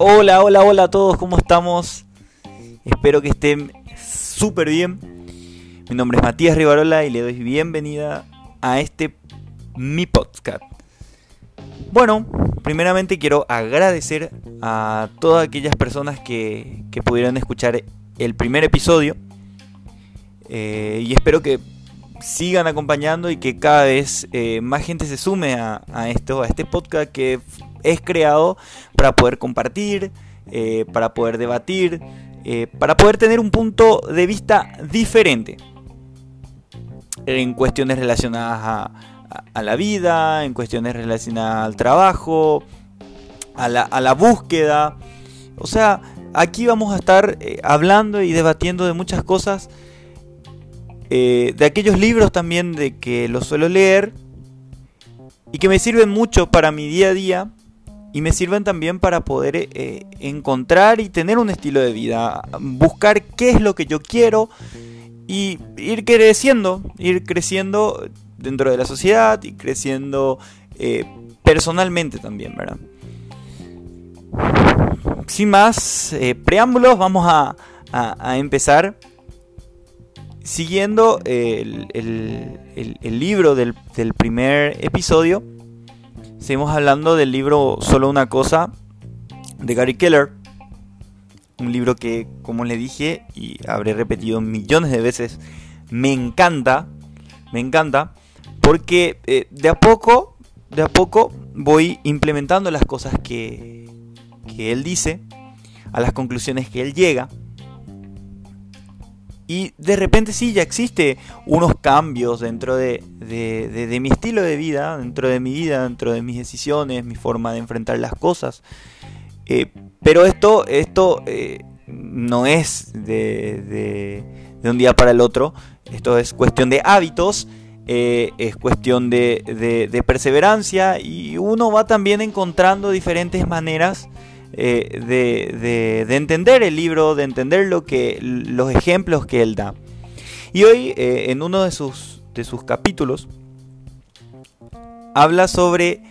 Hola, hola, hola a todos, ¿cómo estamos? Espero que estén súper bien. Mi nombre es Matías Rivarola y le doy bienvenida a este mi podcast. Bueno, primeramente quiero agradecer a todas aquellas personas que, que pudieron escuchar el primer episodio. Eh, y espero que sigan acompañando y que cada vez eh, más gente se sume a, esto, a este podcast que es creado para poder compartir, eh, para poder debatir, eh, para poder tener un punto de vista diferente en cuestiones relacionadas a, la vida, en cuestiones relacionadas al trabajo, a la, búsqueda. O sea, aquí vamos a estar hablando y debatiendo de muchas cosas eh, de aquellos libros también de que los suelo leer y que me sirven mucho para mi día a día y me sirven también para poder eh, encontrar y tener un estilo de vida, buscar qué es lo que yo quiero y ir creciendo, ir creciendo dentro de la sociedad y creciendo eh, personalmente también, ¿verdad? Sin más preámbulos, vamos a empezar siguiendo el, libro del, primer episodio, seguimos hablando del libro Solo una cosa de Gary Keller. Un libro que, como le dije y habré repetido millones de veces, me encanta. Me encanta. Porque eh, de a poco, de a poco voy implementando las cosas que, que él dice, a las conclusiones que él llega. Y de repente sí, ya existe unos cambios dentro de, mi estilo de vida, dentro de mi vida, dentro de mis decisiones, mi forma de enfrentar las cosas. Eh, pero esto, esto eh, no es de, un día para el otro, esto es cuestión de hábitos, eh, es cuestión de perseverancia y uno va también encontrando diferentes maneras eh, de, entender el libro, de entender lo que, los ejemplos que él da. Y hoy, eh, en uno de sus, de sus capítulos, habla sobre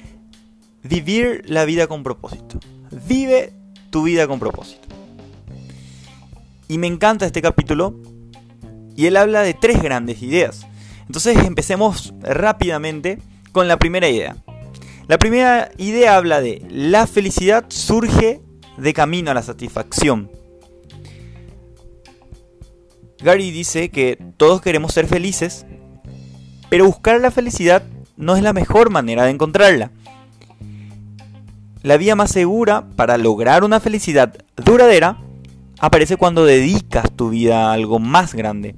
vivir la vida con propósito. Vive tu vida con propósito. Y me encanta este capítulo. Y él habla de tres grandes ideas. Entonces empecemos rápidamente con la primera idea. La primera idea habla de la felicidad surge de camino a la satisfacción. Gary dice que todos queremos ser felices, pero buscar la felicidad no es la mejor manera de encontrarla. La vía más segura para lograr una felicidad duradera aparece cuando dedicas tu vida a algo más grande,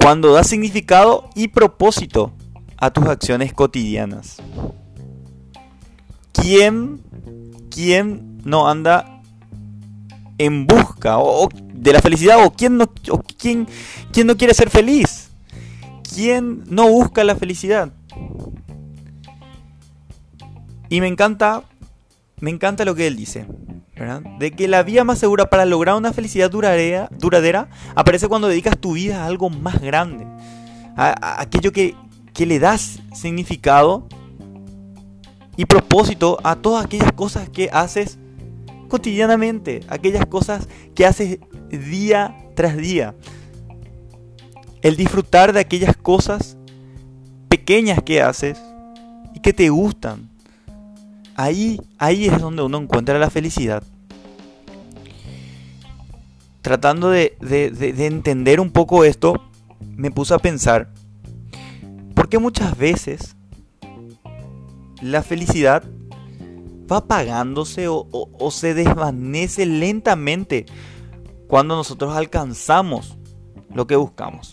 cuando das significado y propósito a tus acciones cotidianas. ¿Quién, quién no anda en busca de la felicidad o quién no, quién, quién no quiere ser feliz? ¿Quién no busca la felicidad? Y me encanta, me encanta lo que él dice, De que la vía más segura para lograr una felicidad duradera, duradera aparece cuando dedicas tu vida a algo más grande, a, aquello que, que le das significado y propósito a todas aquellas cosas que haces cotidianamente, aquellas cosas que haces día tras día. El disfrutar de aquellas cosas pequeñas que haces y que te gustan. Ahí, ahí es donde uno encuentra la felicidad. Tratando de, de entender un poco esto, me puse a pensar, porque muchas veces la felicidad va apagándose o, se desvanece lentamente cuando nosotros alcanzamos lo que buscamos.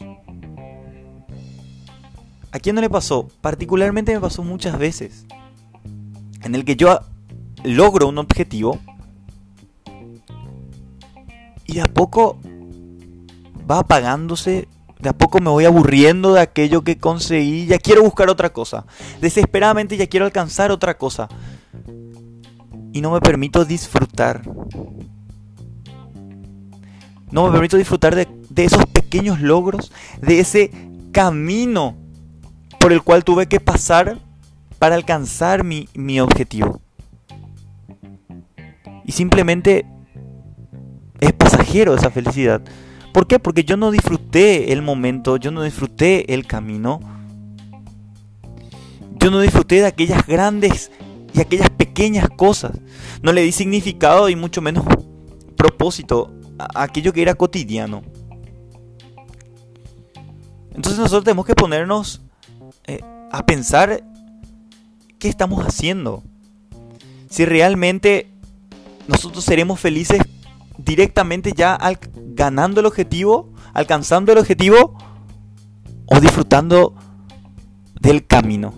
¿A quién no le pasó? Particularmente me pasó muchas veces. En el que yo logro un objetivo y de a poco va apagándose de a poco me voy aburriendo de aquello que conseguí, ya quiero buscar otra cosa. Desesperadamente ya quiero alcanzar otra cosa. Y no me permito disfrutar. No me permito disfrutar de, esos pequeños logros, de ese camino por el cual tuve que pasar para alcanzar mi, mi objetivo. y simplemente es pasajero esa felicidad. ¿Por qué? Porque yo no disfruté el momento, yo no disfruté el camino. Yo no disfruté de aquellas grandes y aquellas pequeñas cosas. No le di significado y mucho menos propósito a aquello que era cotidiano. Entonces nosotros tenemos que ponernos eh, a pensar qué estamos haciendo. Si realmente nosotros seremos felices directamente ya al, ganando el objetivo, alcanzando el objetivo o disfrutando del camino.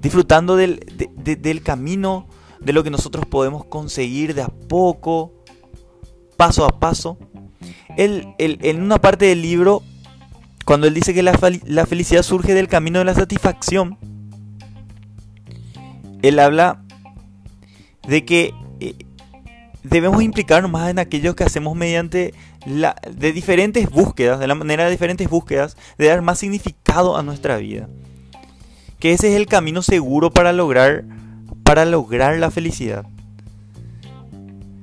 Disfrutando del, del camino, de lo que nosotros podemos conseguir de a poco, paso a paso. Él, en una parte del libro, cuando él dice que la, la felicidad surge del camino de la satisfacción, él habla de que debemos implicarnos más en aquello que hacemos mediante la, de diferentes búsquedas, de la manera de diferentes búsquedas, de dar más significado a nuestra vida. Que ese es el camino seguro para lograr, para lograr la felicidad.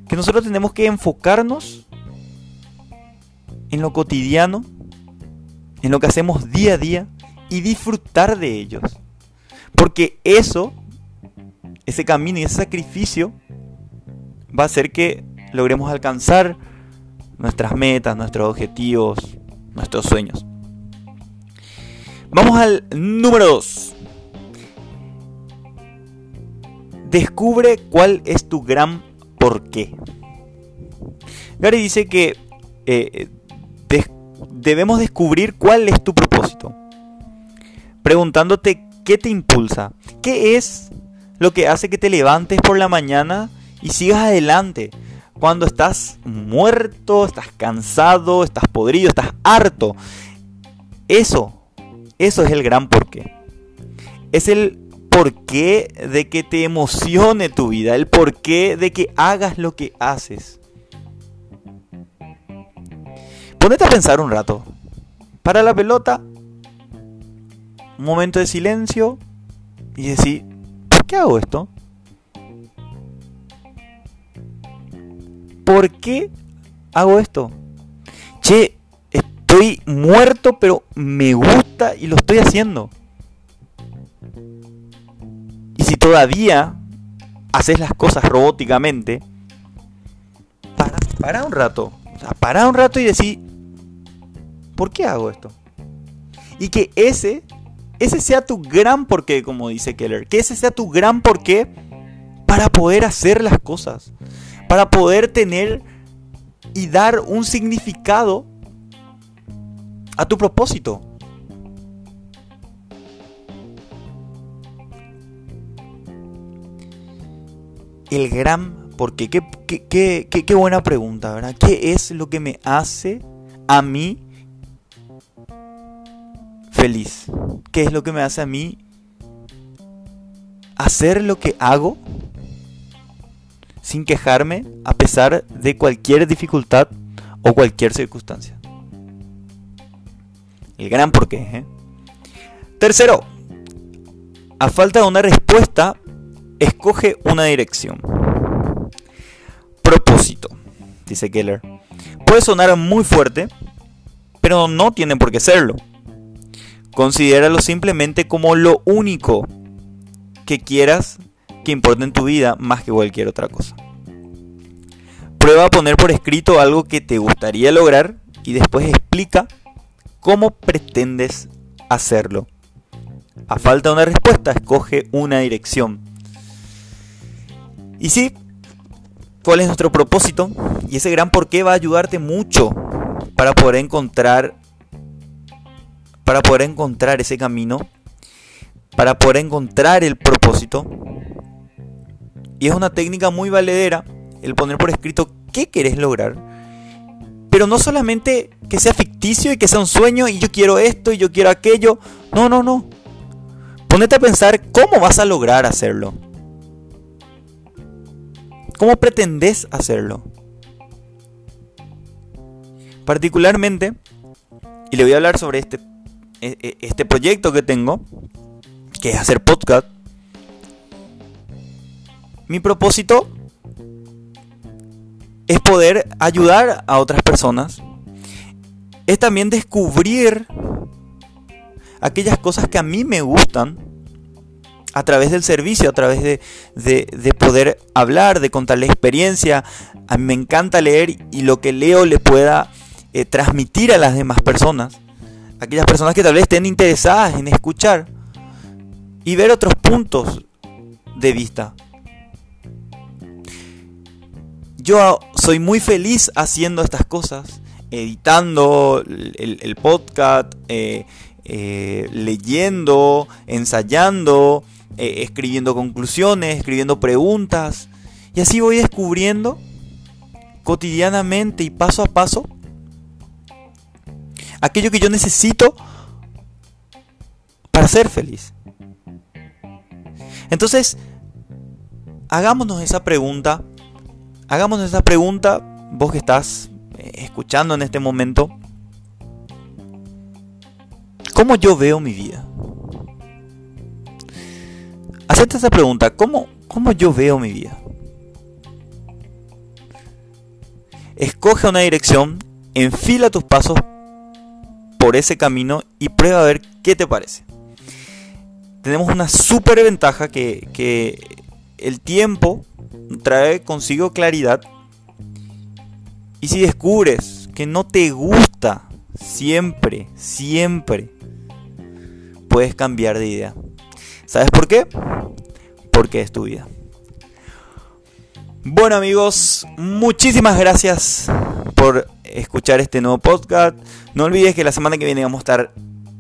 Que nosotros tenemos que enfocarnos en lo cotidiano, en lo que hacemos día a día y disfrutar de ellos. Porque eso, ese camino y ese sacrificio va a hacer que logremos alcanzar nuestras metas, nuestros objetivos, nuestros sueños. Vamos al número 2. Descubre cuál es tu gran porqué. Gary dice que eh, debemos descubrir cuál es tu propósito. Preguntándote qué te impulsa, qué es lo que hace que te levantes por la mañana y sigas adelante. Cuando estás muerto, estás cansado, estás podrido, estás harto. Eso, eso es el gran porqué. Es el porqué de que te emocione tu vida, el porqué de que hagas lo que haces. Ponete a pensar un rato. Para la pelota, un momento de silencio y decir, ¿por qué hago esto? ¿Por qué hago esto? Che, estoy muerto, pero me gusta y lo estoy haciendo. Y si todavía haces las cosas robóticamente, para, un rato. O sea, para un rato y decir, ¿por qué hago esto? Y que ese, ese sea tu gran porqué, como dice Keller. Que ese sea tu gran porqué para poder hacer las cosas para poder tener y dar un significado a tu propósito. El gran porque qué, qué, qué, qué, buena pregunta, ¿verdad? ¿Qué es lo que me hace a mí feliz? ¿Qué es lo que me hace a mí hacer lo que hago sin quejarme a pesar de cualquier dificultad o cualquier circunstancia. El gran porqué. ¿eh? Tercero, a falta de una respuesta, escoge una dirección. Propósito, dice Keller. Puede sonar muy fuerte, pero no tiene por qué serlo. Considéralo simplemente como lo único que quieras que importa en tu vida más que cualquier otra cosa. Prueba a poner por escrito algo que te gustaría lograr y después explica cómo pretendes hacerlo. A falta de una respuesta, escoge una dirección. Y sí, ¿cuál es nuestro propósito? Y ese gran porqué va a ayudarte mucho para poder encontrar para poder encontrar ese camino, para poder encontrar el propósito y es una técnica muy valedera el poner por escrito qué querés lograr. Pero no solamente que sea ficticio y que sea un sueño y yo quiero esto y yo quiero aquello. No, no, no. Ponete a pensar cómo vas a lograr hacerlo. ¿Cómo pretendes hacerlo? Particularmente, y le voy a hablar sobre este, e, e, este proyecto que tengo, que es hacer podcast mi propósito es poder ayudar a otras personas. Es también descubrir aquellas cosas que a mí me gustan a través del servicio, a través de, poder hablar, de contar la experiencia. A mí me encanta leer y lo que leo le pueda eh, transmitir a las demás personas. Aquellas personas que tal vez estén interesadas en escuchar y ver otros puntos de vista. Yo soy muy feliz haciendo estas cosas, editando el, podcast, eh, eh, leyendo, ensayando, eh, escribiendo conclusiones, escribiendo preguntas. Y así voy descubriendo cotidianamente y paso a paso aquello que yo necesito para ser feliz. Entonces, hagámonos esa pregunta, hagámonos esa pregunta, vos que estás eh, escuchando en este momento, ¿cómo yo veo mi vida? Hacete esa pregunta, ¿cómo, ¿cómo yo veo mi vida? Escoge una dirección, enfila tus pasos por ese camino y prueba a ver qué te parece tenemos una super ventaja que, el tiempo trae consigo claridad. Y si descubres que no te gusta siempre, siempre, puedes cambiar de idea. ¿Sabes por qué? Porque es tu vida. Bueno amigos, muchísimas gracias por escuchar este nuevo podcast. No olvides que la semana que viene vamos a estar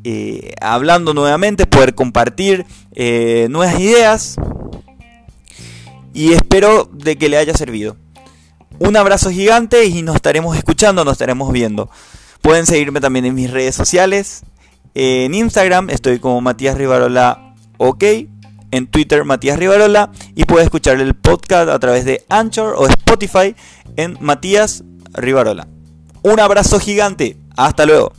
eh, hablando nuevamente, poder compartir eh, nuevas ideas y espero de que le haya servido. Un abrazo gigante y nos estaremos escuchando, nos estaremos viendo. Pueden seguirme también en mis redes sociales. En Instagram estoy como Matías Rivarola OK. En Twitter Matías Rivarola. Y puedes escuchar el podcast a través de Anchor o Spotify en Matías Rivarola. Un abrazo gigante. Hasta luego.